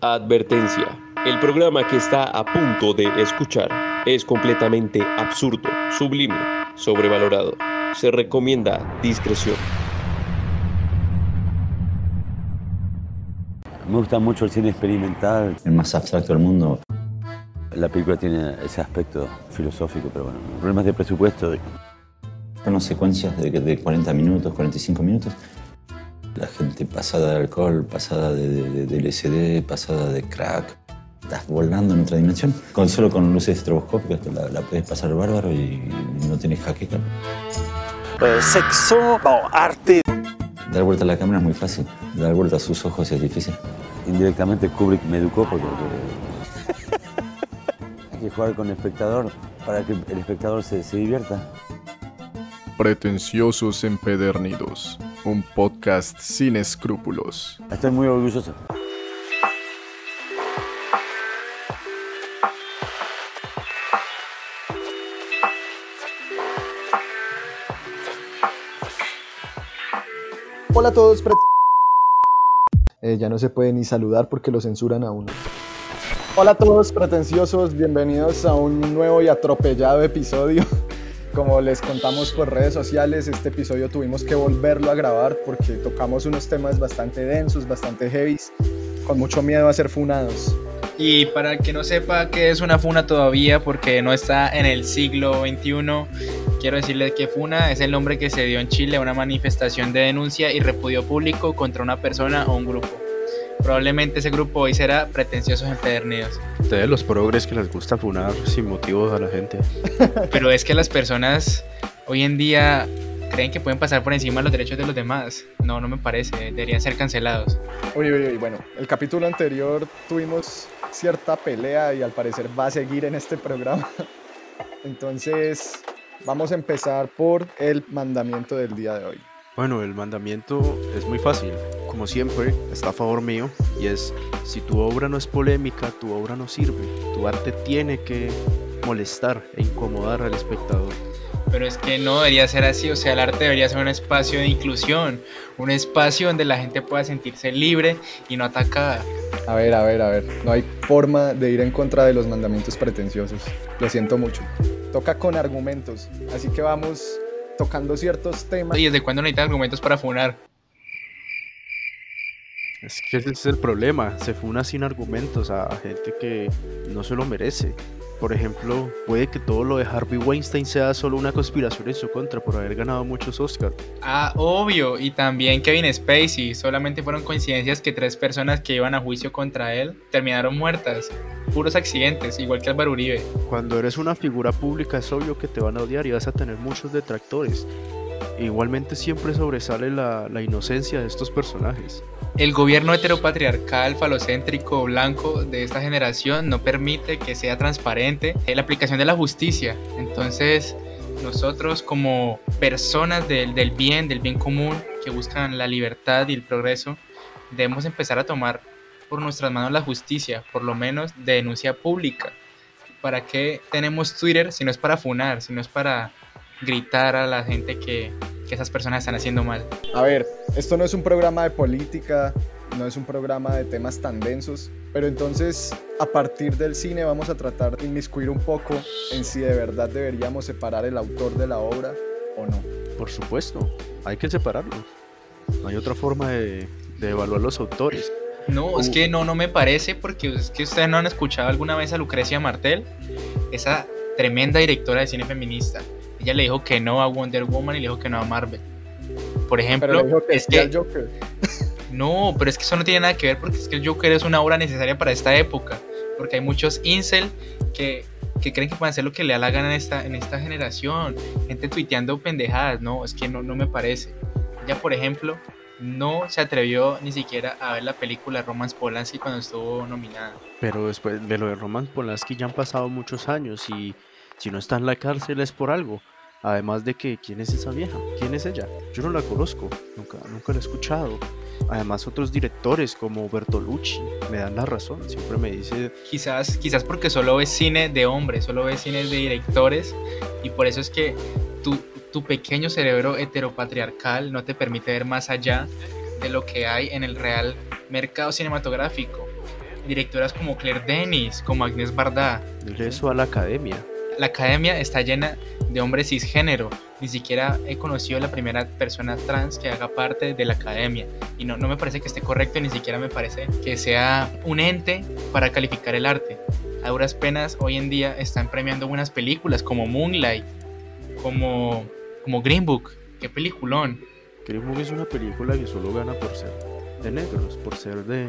Advertencia. El programa que está a punto de escuchar es completamente absurdo, sublime, sobrevalorado. Se recomienda discreción. Me gusta mucho el cine experimental. El más abstracto del mundo. La película tiene ese aspecto filosófico, pero bueno, problemas de presupuesto. Unas secuencias de, de 40 minutos, 45 minutos. La gente pasada de alcohol, pasada de, de, LSD, pasada de crack. Estás volando en otra dimensión. Con, solo con luces estroboscópicas la, la puedes pasar bárbaro y, no tienes jaqueca. Eh, sexo o arte. Dar vuelta a la cámara es muy fácil. Dar vuelta a sus ojos es difícil. Indirectamente Kubrick me educó porque hay que jugar con el espectador para que el espectador se, se divierta. Pretenciosos Empedernidos, un podcast sin escrúpulos. Estoy muy orgulloso. Hola a todos, Eh, ya no se puede ni saludar porque lo censuran a uno. Hola a todos pretenciosos, bienvenidos a un nuevo y atropellado episodio. Como les contamos por redes sociales, este episodio tuvimos que volverlo a grabar porque tocamos unos temas bastante densos, bastante heavies, con mucho miedo a ser funados. Y para el que no sepa qué es una funa todavía, porque no está en el siglo XXI, quiero decirles que funa es el nombre que se dio en Chile a una manifestación de denuncia y repudio público contra una persona o un grupo. Probablemente ese grupo hoy será pretenciosos empedernidos. Ustedes los progres que les gusta funar sin motivos a la gente. Pero es que las personas hoy en día creen que pueden pasar por encima de los derechos de los demás. No, no me parece. Deberían ser cancelados. Uy, uy, uy, bueno, el capítulo anterior tuvimos cierta pelea y al parecer va a seguir en este programa. Entonces, vamos a empezar por el mandamiento del día de hoy. Bueno, el mandamiento es muy fácil. Como siempre, está a favor mío y es, si tu obra no es polémica, tu obra no sirve. Tu arte tiene que molestar e incomodar al espectador. Pero es que no debería ser así, o sea, el arte debería ser un espacio de inclusión, un espacio donde la gente pueda sentirse libre y no atacada. A ver, a ver, a ver, no hay forma de ir en contra de los mandamientos pretenciosos. Lo siento mucho. Toca con argumentos, así que vamos tocando ciertos temas. ¿Y desde cuándo necesitas argumentos para funar? Es que ese es el problema, se funa sin argumentos a gente que no se lo merece. Por ejemplo, puede que todo lo de Harvey Weinstein sea solo una conspiración en su contra por haber ganado muchos Oscars. Ah, obvio, y también Kevin Spacey, solamente fueron coincidencias que tres personas que iban a juicio contra él terminaron muertas. Puros accidentes, igual que Álvaro Uribe. Cuando eres una figura pública es obvio que te van a odiar y vas a tener muchos detractores. Igualmente siempre sobresale la, la inocencia de estos personajes. El gobierno heteropatriarcal, falocéntrico, blanco de esta generación no permite que sea transparente la aplicación de la justicia. Entonces, nosotros como personas del, bien, del bien común, que buscan la libertad y el progreso, debemos empezar a tomar por nuestras manos la justicia, por lo menos de denuncia pública. ¿Para qué tenemos Twitter si no es para funar, si no es para gritar a la gente que, que esas personas están haciendo mal? A ver, esto no es un programa de política, no es un programa de temas tan densos, pero entonces a partir del cine vamos a tratar de inmiscuir un poco en si de verdad deberíamos separar el autor de la obra o no. Por supuesto, hay que separarlos. No hay otra forma de, de evaluar los autores. No, es que no, no me parece porque es que ustedes no han escuchado alguna vez a Lucrecia Martel, esa tremenda directora de cine feminista. Ella le dijo que no a Wonder Woman y le dijo que no a Marvel. Por ejemplo, Pero le dijo que es que Joker. no, pero es que eso no tiene nada que ver porque es que el Joker es una obra necesaria para esta época. Porque hay muchos incel que, que creen que pueden hacer lo que le da la gana en esta, en esta generación. Gente tuiteando pendejadas. No, es que no, no me parece. Ella, por ejemplo, no se atrevió ni siquiera a ver la película Romance Polanski cuando estuvo nominada. Pero después de lo de Roman Polanski ya han pasado muchos años y si no está en la cárcel es por algo. Además de que, ¿quién es esa vieja? ¿Quién es ella? Yo no la conozco, nunca, nunca la he escuchado. Además, otros directores como Bertolucci me dan la razón. Siempre me dice, Quizás, quizás porque solo ves cine de hombres, solo ves cine de directores y por eso es que tu, tu pequeño cerebro heteropatriarcal no te permite ver más allá de lo que hay en el real mercado cinematográfico. directoras como Claire Denis, como Agnes Varda. Dile eso a la academia. La academia está llena de hombres cisgénero. Ni siquiera he conocido la primera persona trans que haga parte de la academia. Y no, no me parece que esté correcto, ni siquiera me parece que sea un ente para calificar el arte. A duras penas, hoy en día están premiando buenas películas como Moonlight, como, como Green Book. Qué peliculón. Green Book es una película que solo gana por ser de negros, por ser de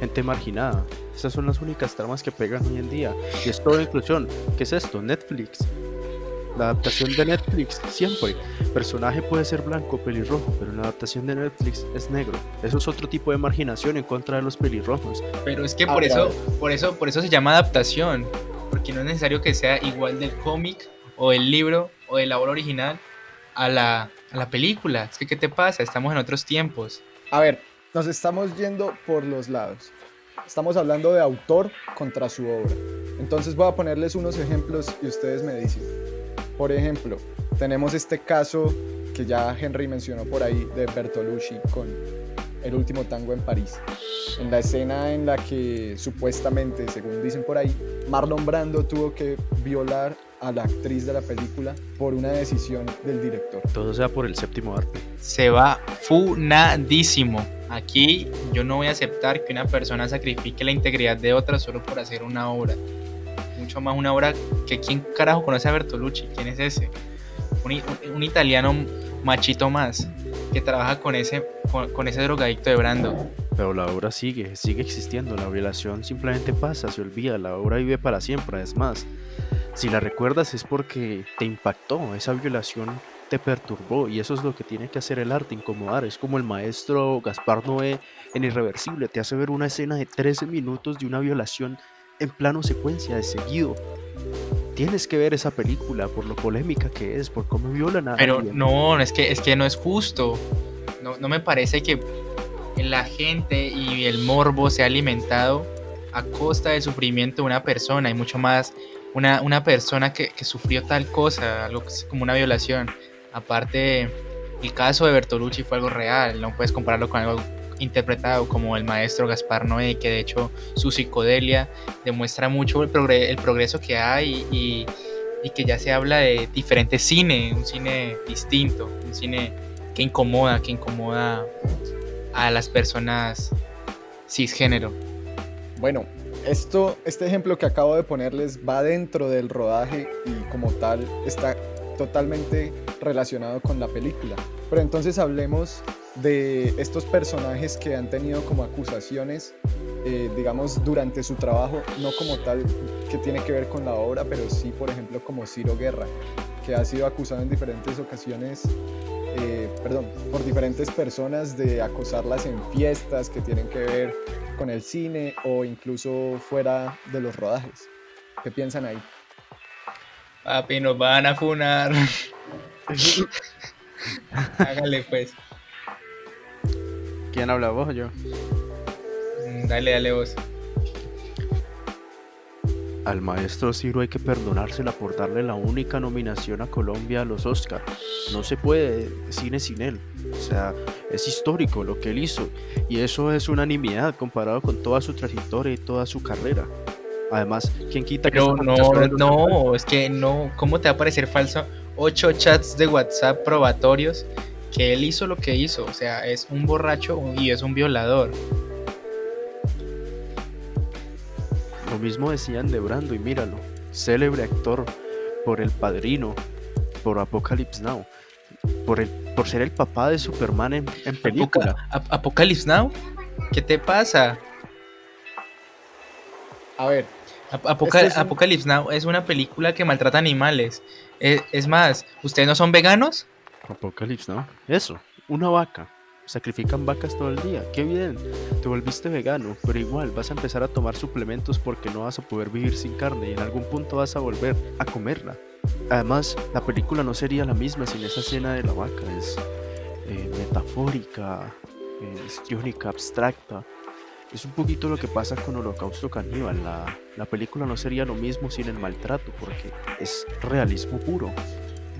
gente marginada. Esas son las únicas tramas que pegan hoy en día. Y es toda inclusión. ¿Qué es esto? Netflix. La adaptación de Netflix, siempre. Personaje puede ser blanco, pelirrojo, pero la adaptación de Netflix es negro. Eso es otro tipo de marginación en contra de los pelirrojos. Pero es que A por eso, por eso, por eso se llama adaptación. Porque no es necesario que sea igual del cómic o el libro o de la obra original a la, a la película. Es que, ¿qué te pasa? Estamos en otros tiempos. A ver, nos estamos yendo por los lados. Estamos hablando de autor contra su obra. Entonces voy a ponerles unos ejemplos y ustedes me dicen. Por ejemplo, tenemos este caso que ya Henry mencionó por ahí de Bertolucci con El último tango en París. En la escena en la que supuestamente, según dicen por ahí, Marlon Brando tuvo que violar a la actriz de la película por una decisión del director. Todo sea por el séptimo arte. Se va funadísimo. Aquí yo no voy a aceptar que una persona sacrifique la integridad de otra solo por hacer una obra. Mucho más una obra que quién carajo conoce a Bertolucci. ¿Quién es ese? Un, italiano machito más que trabaja con ese, con, con ese drogadicto de Brando. Pero la obra sigue, sigue existiendo. La violación simplemente pasa, se olvida. La obra vive para siempre. Es más, si la recuerdas es porque te impactó. Esa violación te perturbó. Y eso es lo que tiene que hacer el arte, incomodar. Es como el maestro Gaspar Noé en Irreversible. Te hace ver una escena de 13 minutos de una violación en plano secuencia, de seguido. Tienes que ver esa película por lo polémica que es, por cómo violan a Pero alguien. no, es que, es que no es justo. No, no me parece que la gente y el morbo sea alimentado a costa del sufrimiento de una persona y mucho más una, una persona que, que sufrió tal cosa, algo que es como una violación. Aparte, el caso de Bertolucci fue algo real, no puedes compararlo con algo interpretado como el maestro Gaspar Noé, que de hecho su psicodelia demuestra mucho el, progre- el progreso que hay y, y que ya se habla de diferente cine, un cine distinto, un cine que incomoda, que incomoda a las personas cisgénero. Bueno, esto, este ejemplo que acabo de ponerles va dentro del rodaje y como tal está totalmente relacionado con la película. Pero entonces hablemos de estos personajes que han tenido como acusaciones, eh, digamos, durante su trabajo, no como tal que tiene que ver con la obra, pero sí, por ejemplo, como Ciro Guerra, que ha sido acusado en diferentes ocasiones eh, perdón, por diferentes personas de acosarlas en fiestas que tienen que ver con el cine o incluso fuera de los rodajes. ¿Qué piensan ahí? Papi, nos van a funar. Hágale pues. ¿Quién habla vos o yo? Mm, Dale, dale vos. Al maestro Ciro hay que perdonársela por darle la única nominación a Colombia a los Oscar. No se puede cine sin él. O sea, es histórico lo que él hizo. Y eso es unanimidad comparado con toda su trayectoria y toda su carrera. Además, ¿quién quita que Pero esta no, los no, es que no. ¿Cómo te va a parecer falso? Ocho chats de WhatsApp probatorios que él hizo lo que hizo. O sea, es un borracho y es un violador. Lo mismo decían de Brando y míralo, célebre actor por El Padrino, por Apocalypse Now, por, el, por ser el papá de Superman en, en película. Apoca- Ap- Apocalypse Now. ¿Qué te pasa? A ver, Ap- Apoca- Este es un- Apocalypse Now es una película que maltrata animales. Es, es más, ¿ustedes no son veganos? Apocalypse Now, eso, una vaca. Sacrifican vacas todo el día, qué bien. Te volviste vegano, pero igual vas a empezar a tomar suplementos porque no vas a poder vivir sin carne y en algún punto vas a volver a comerla. Además, la película no sería la misma sin esa escena de la vaca. Es eh, metafórica, eh, histriónica, abstracta. Es un poquito lo que pasa con Holocausto Caníbal. La, la película no sería lo mismo sin el maltrato porque es realismo puro.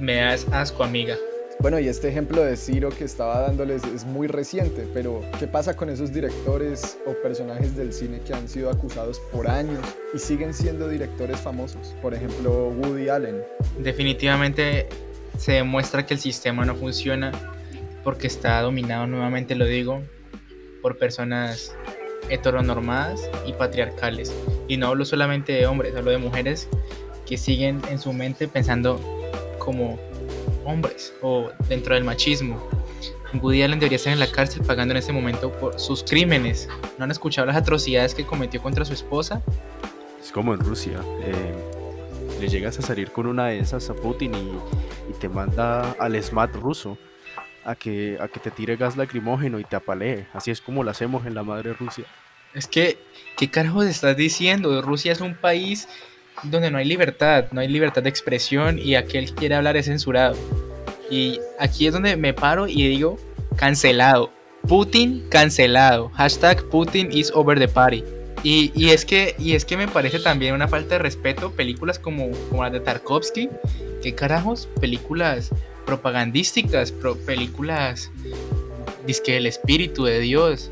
Me das asco, amiga. Bueno, y este ejemplo de Ciro que estaba dándoles es muy reciente, pero ¿qué pasa con esos directores o personajes del cine que han sido acusados por años y siguen siendo directores famosos? Por ejemplo, Woody Allen. Definitivamente se demuestra que el sistema no funciona porque está dominado, nuevamente lo digo, por personas heteronormadas y patriarcales. Y no hablo solamente de hombres, hablo de mujeres que siguen en su mente pensando como hombres o dentro del machismo. Woody Allen debería estar en la cárcel pagando en este momento por sus crímenes. ¿No han escuchado las atrocidades que cometió contra su esposa? Es como en Rusia. eh, le llegas a salir con una de esas a Putin y, y te manda al SMAT ruso a que, a que te tire gas lacrimógeno y te apalee. Así es como lo hacemos en la madre Rusia. Es que, ¿qué carajos estás diciendo? Rusia es un país donde no hay libertad, no hay libertad de expresión y aquel que quiere hablar es censurado. Y aquí es donde me paro y digo, cancelado. Putin cancelado. Hashtag Putin is over the party. Y, y es que, y es que me parece también una falta de respeto películas como, como las de Tarkovsky. ¿Qué carajos? Películas propagandísticas, pro- películas disque el espíritu de Dios.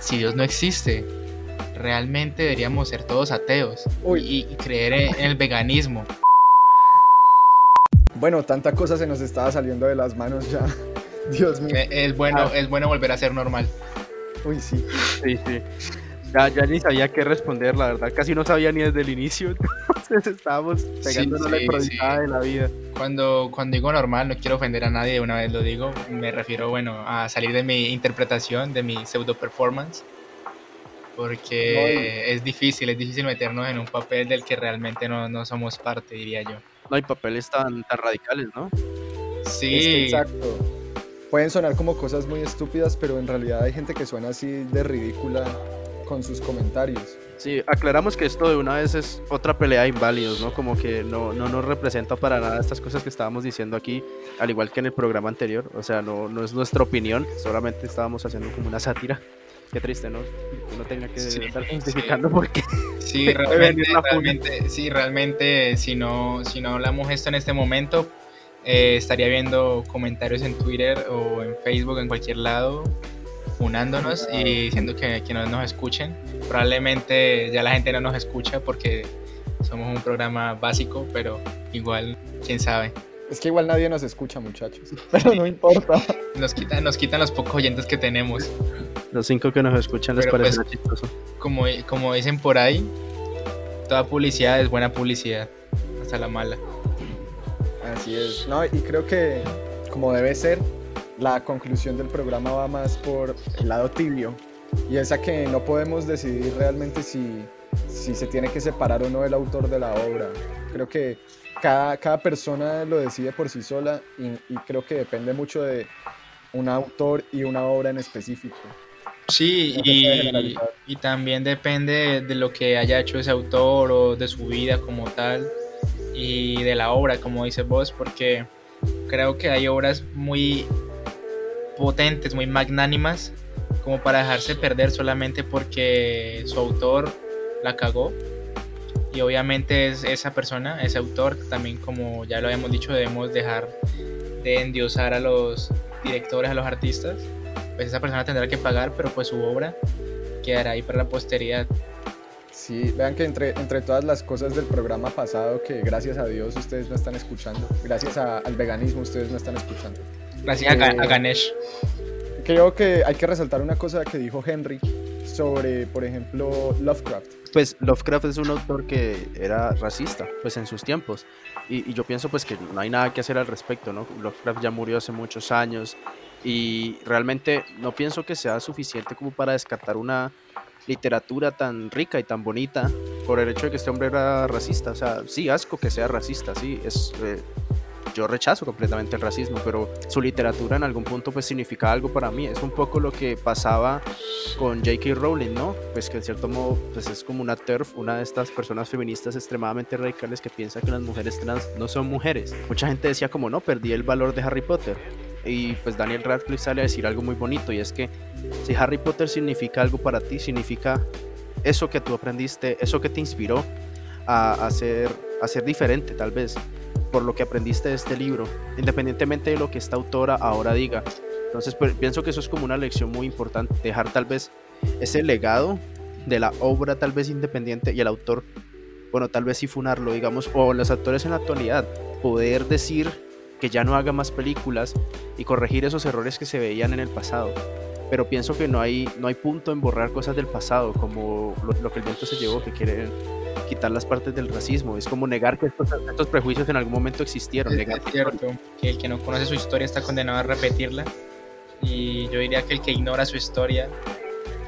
Si Dios no existe, realmente deberíamos ser todos ateos y, y creer en el veganismo. Bueno, tanta cosa se nos estaba saliendo de las manos ya. Dios mío. Eh, Es bueno, Ah. es bueno volver a ser normal. Uy, sí. Sí, sí. Ya, ya ni sabía qué responder, la verdad. Casi no sabía ni desde el inicio. Entonces estábamos pegándonos la sí, improvisada sí. de la vida. Cuando, cuando digo normal, no quiero ofender a nadie, de una vez lo digo. Me refiero, bueno, a salir de mi interpretación, de mi pseudo performance. Porque es difícil, es difícil meternos en un papel del que realmente no, no somos parte, diría yo. No hay papeles tan, tan radicales, ¿no? Es que Sí, exacto. Pueden sonar como cosas muy estúpidas, pero en realidad hay gente que suena así de ridícula con sus comentarios. Sí, aclaramos que esto de una vez es otra pelea de inválidos, ¿no? Como que no, no nos representa para nada estas cosas que estábamos diciendo aquí, al igual que en el programa anterior. O sea, no, no es nuestra opinión, solamente estábamos haciendo como una sátira. Qué triste, ¿no? Que uno tenga que Sí, estar sí. justificando porque Sí, realmente, realmente, sí, realmente, si no, si no hablamos esto en este momento, eh, estaría viendo comentarios en Twitter o en Facebook, en cualquier lado, funándonos y diciendo que, que no nos escuchen. Probablemente ya la gente no nos escucha porque somos un programa básico, pero igual, quién sabe. Es que igual nadie nos escucha, muchachos. Pero no importa. Nos quitan, nos quitan los pocos oyentes que tenemos. los cinco que nos escuchan les parece pues, chistoso. Como, como dicen por ahí, toda publicidad es buena publicidad, hasta la mala. Así es. No, y creo que, como debe ser, la conclusión del programa va más por el lado tibio. Y es a que no podemos decidir realmente si, si se tiene que separar o no el autor de la obra. Creo que cada, cada persona lo decide por sí sola y, y creo que depende mucho de un autor y una obra en específico. Sí, y, y también depende de lo que haya hecho ese autor o de su vida como tal y de la obra, como dices vos, porque creo que hay obras muy potentes, muy magnánimas, como para dejarse perder solamente porque su autor la cagó. Y obviamente es esa persona, ese autor, también como ya lo habíamos dicho, debemos dejar de endiosar a los directores, a los artistas pues esa persona tendrá que pagar, pero pues su obra quedará ahí para la posteridad. Sí, vean que entre, entre todas las cosas del programa pasado, que gracias a Dios ustedes no están escuchando, gracias a- al veganismo ustedes no están escuchando. Gracias Eh, a Ganesh. Creo que hay que resaltar una cosa que dijo Henry sobre, por ejemplo, Lovecraft. Pues Lovecraft es un autor que era racista, pues en sus tiempos. Y, y yo pienso pues que no hay nada que hacer al respecto, ¿no? Lovecraft ya murió hace muchos años y realmente no pienso que sea suficiente como para descartar una literatura tan rica y tan bonita por el hecho de que este hombre era racista. O sea, sí, asco que sea racista, sí, es... eh, yo rechazo completamente el racismo, pero su literatura en algún punto pues significa algo para mí. Es un poco lo que pasaba con J.K. Rowling, ¿no? Pues que en cierto modo pues es como una TERF, una de estas personas feministas extremadamente radicales que piensa que las mujeres trans no son mujeres. Mucha gente decía como no, perdí el valor de Harry Potter. Y pues Daniel Radcliffe sale a decir algo muy bonito y es que si Harry Potter significa algo para ti, significa eso que tú aprendiste, eso que te inspiró a, a a ser diferente tal vez. Por lo que aprendiste de este libro, independientemente de lo que esta autora ahora diga. Entonces pues, pienso que eso es como una lección muy importante, dejar tal vez ese legado de la obra tal vez independiente y el autor, bueno, tal vez sí funarlo, digamos, o los actores en la actualidad, poder decir que ya no haga más películas y corregir esos errores que se veían en el pasado. Pero pienso que no hay, no hay punto en borrar cosas del pasado, como lo, lo que el viento se llevó, que quieren quitar las partes del racismo. Es como negar que estos, estos prejuicios en algún momento existieron. Es, negar es cierto que el que no conoce su historia está condenado a repetirla. Y yo diría que el que ignora su historia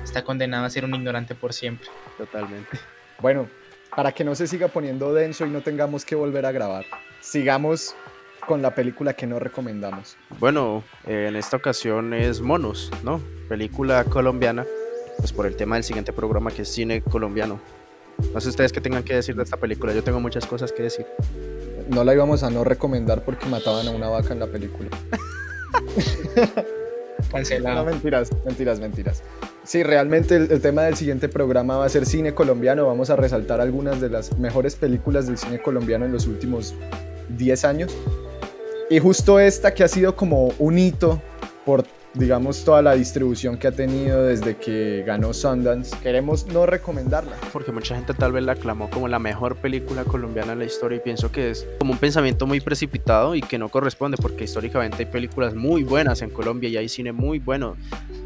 está condenado a ser un ignorante por siempre. Totalmente. Bueno, para que no se siga poniendo denso y no tengamos que volver a grabar, sigamos con la película que no recomendamos. Bueno, eh, en esta ocasión es Monos, ¿no? Película colombiana, pues por el tema del siguiente programa que es cine colombiano. No sé ustedes qué tengan que decir de esta película, yo tengo muchas cosas que decir. No la íbamos a no recomendar porque mataban a una vaca en la película. Cancelado. No, mentiras, mentiras, mentiras. Sí, realmente el, el, tema del siguiente programa va a ser cine colombiano. Vamos a resaltar algunas de las mejores películas del cine colombiano en los últimos 10 años. Y justo esta que ha sido como un hito por, digamos, toda la distribución que ha tenido desde que ganó Sundance, queremos no recomendarla. Porque mucha gente tal vez la aclamó como la mejor película colombiana en la historia y pienso que es como un pensamiento muy precipitado y que no corresponde porque históricamente hay películas muy buenas en Colombia y hay cine muy bueno.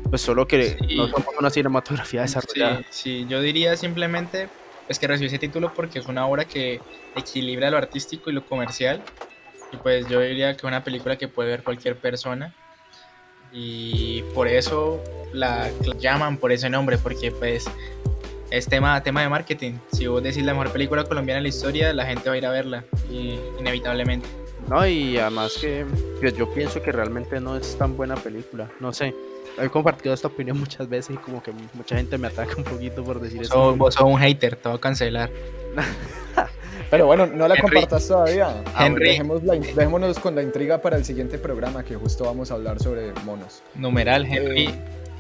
Pues solo que sí. no somos una cinematografía desarrollada. Sí, sí, yo diría simplemente pues que recibió ese título porque es una obra que equilibra lo artístico y lo comercial y pues yo diría que es una película que puede ver cualquier persona y por eso la, la llaman por ese nombre porque pues es tema, tema de marketing si vos decís la mejor película colombiana en la historia la gente va a ir a verla y, inevitablemente no y además que pues yo pienso que realmente no es tan buena película no sé he compartido esta opinión muchas veces y como que mucha gente me ataca un poquito por decir eso. Vos sos un hater, te voy a cancelar. Pero bueno, no la Henry, compartas todavía. Henry. Dejémosla, dejémonos con la intriga para el siguiente programa que justo vamos a hablar sobre monos. Numeral, Henry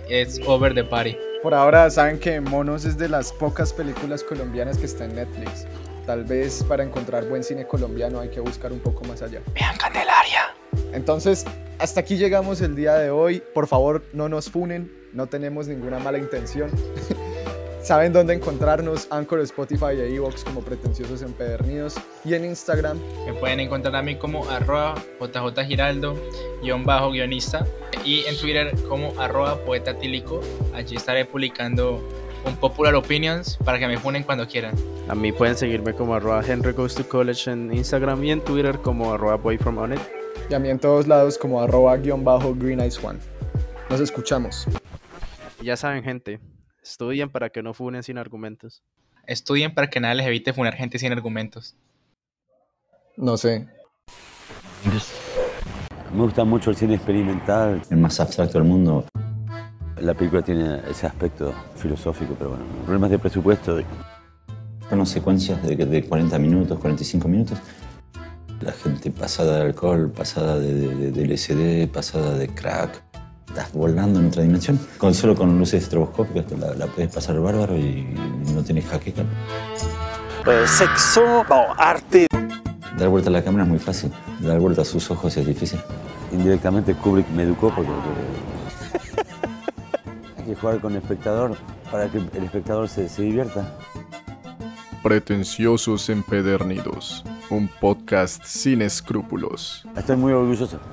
eh, es over the party. Por ahora saben que Monos es de las pocas películas colombianas que está en Netflix. Tal vez para encontrar buen cine colombiano hay que buscar un poco más allá. Vean Candelaria. Entonces, hasta aquí llegamos el día de hoy. Por favor, no nos funen, no tenemos ninguna mala intención. Saben dónde encontrarnos, Anchor, Spotify e Evox como pretenciosos empedernidos y en Instagram. Me pueden encontrar a mí como arroba jjgiraldo, guion bajo guionista y en Twitter como arroba poeta tílico. Allí estaré publicando un popular opinions para que me funen cuando quieran. A mí pueden seguirme como arroba Henry Goes to College en Instagram y en Twitter como arroba boy from on it. Y a mí en todos lados como arroba guion bajo green eyes one. Nos escuchamos. Ya saben gente, Estudien para que no funen sin argumentos. Estudien para que nada les evite funar gente sin argumentos. No sé. Me gusta mucho el cine experimental. El más abstracto del mundo. La película tiene ese aspecto filosófico, pero bueno, problemas de presupuesto. Unas secuencias de, de 40 minutos, 45 minutos. La gente pasada de alcohol, pasada de, de, de LSD, pasada de crack estás volando en otra dimensión. Con, solo con luces estroboscópicas la, la puedes pasar bárbaro y, y no tienes jaqueca. Eh, sexo, no, arte. Dar vuelta a la cámara es muy fácil. Dar vuelta a sus ojos es difícil. Indirectamente Kubrick me educó porque hay que jugar con el espectador para que el espectador se, se divierta. Pretenciosos Empedernidos, un podcast sin escrúpulos. Estoy muy orgulloso.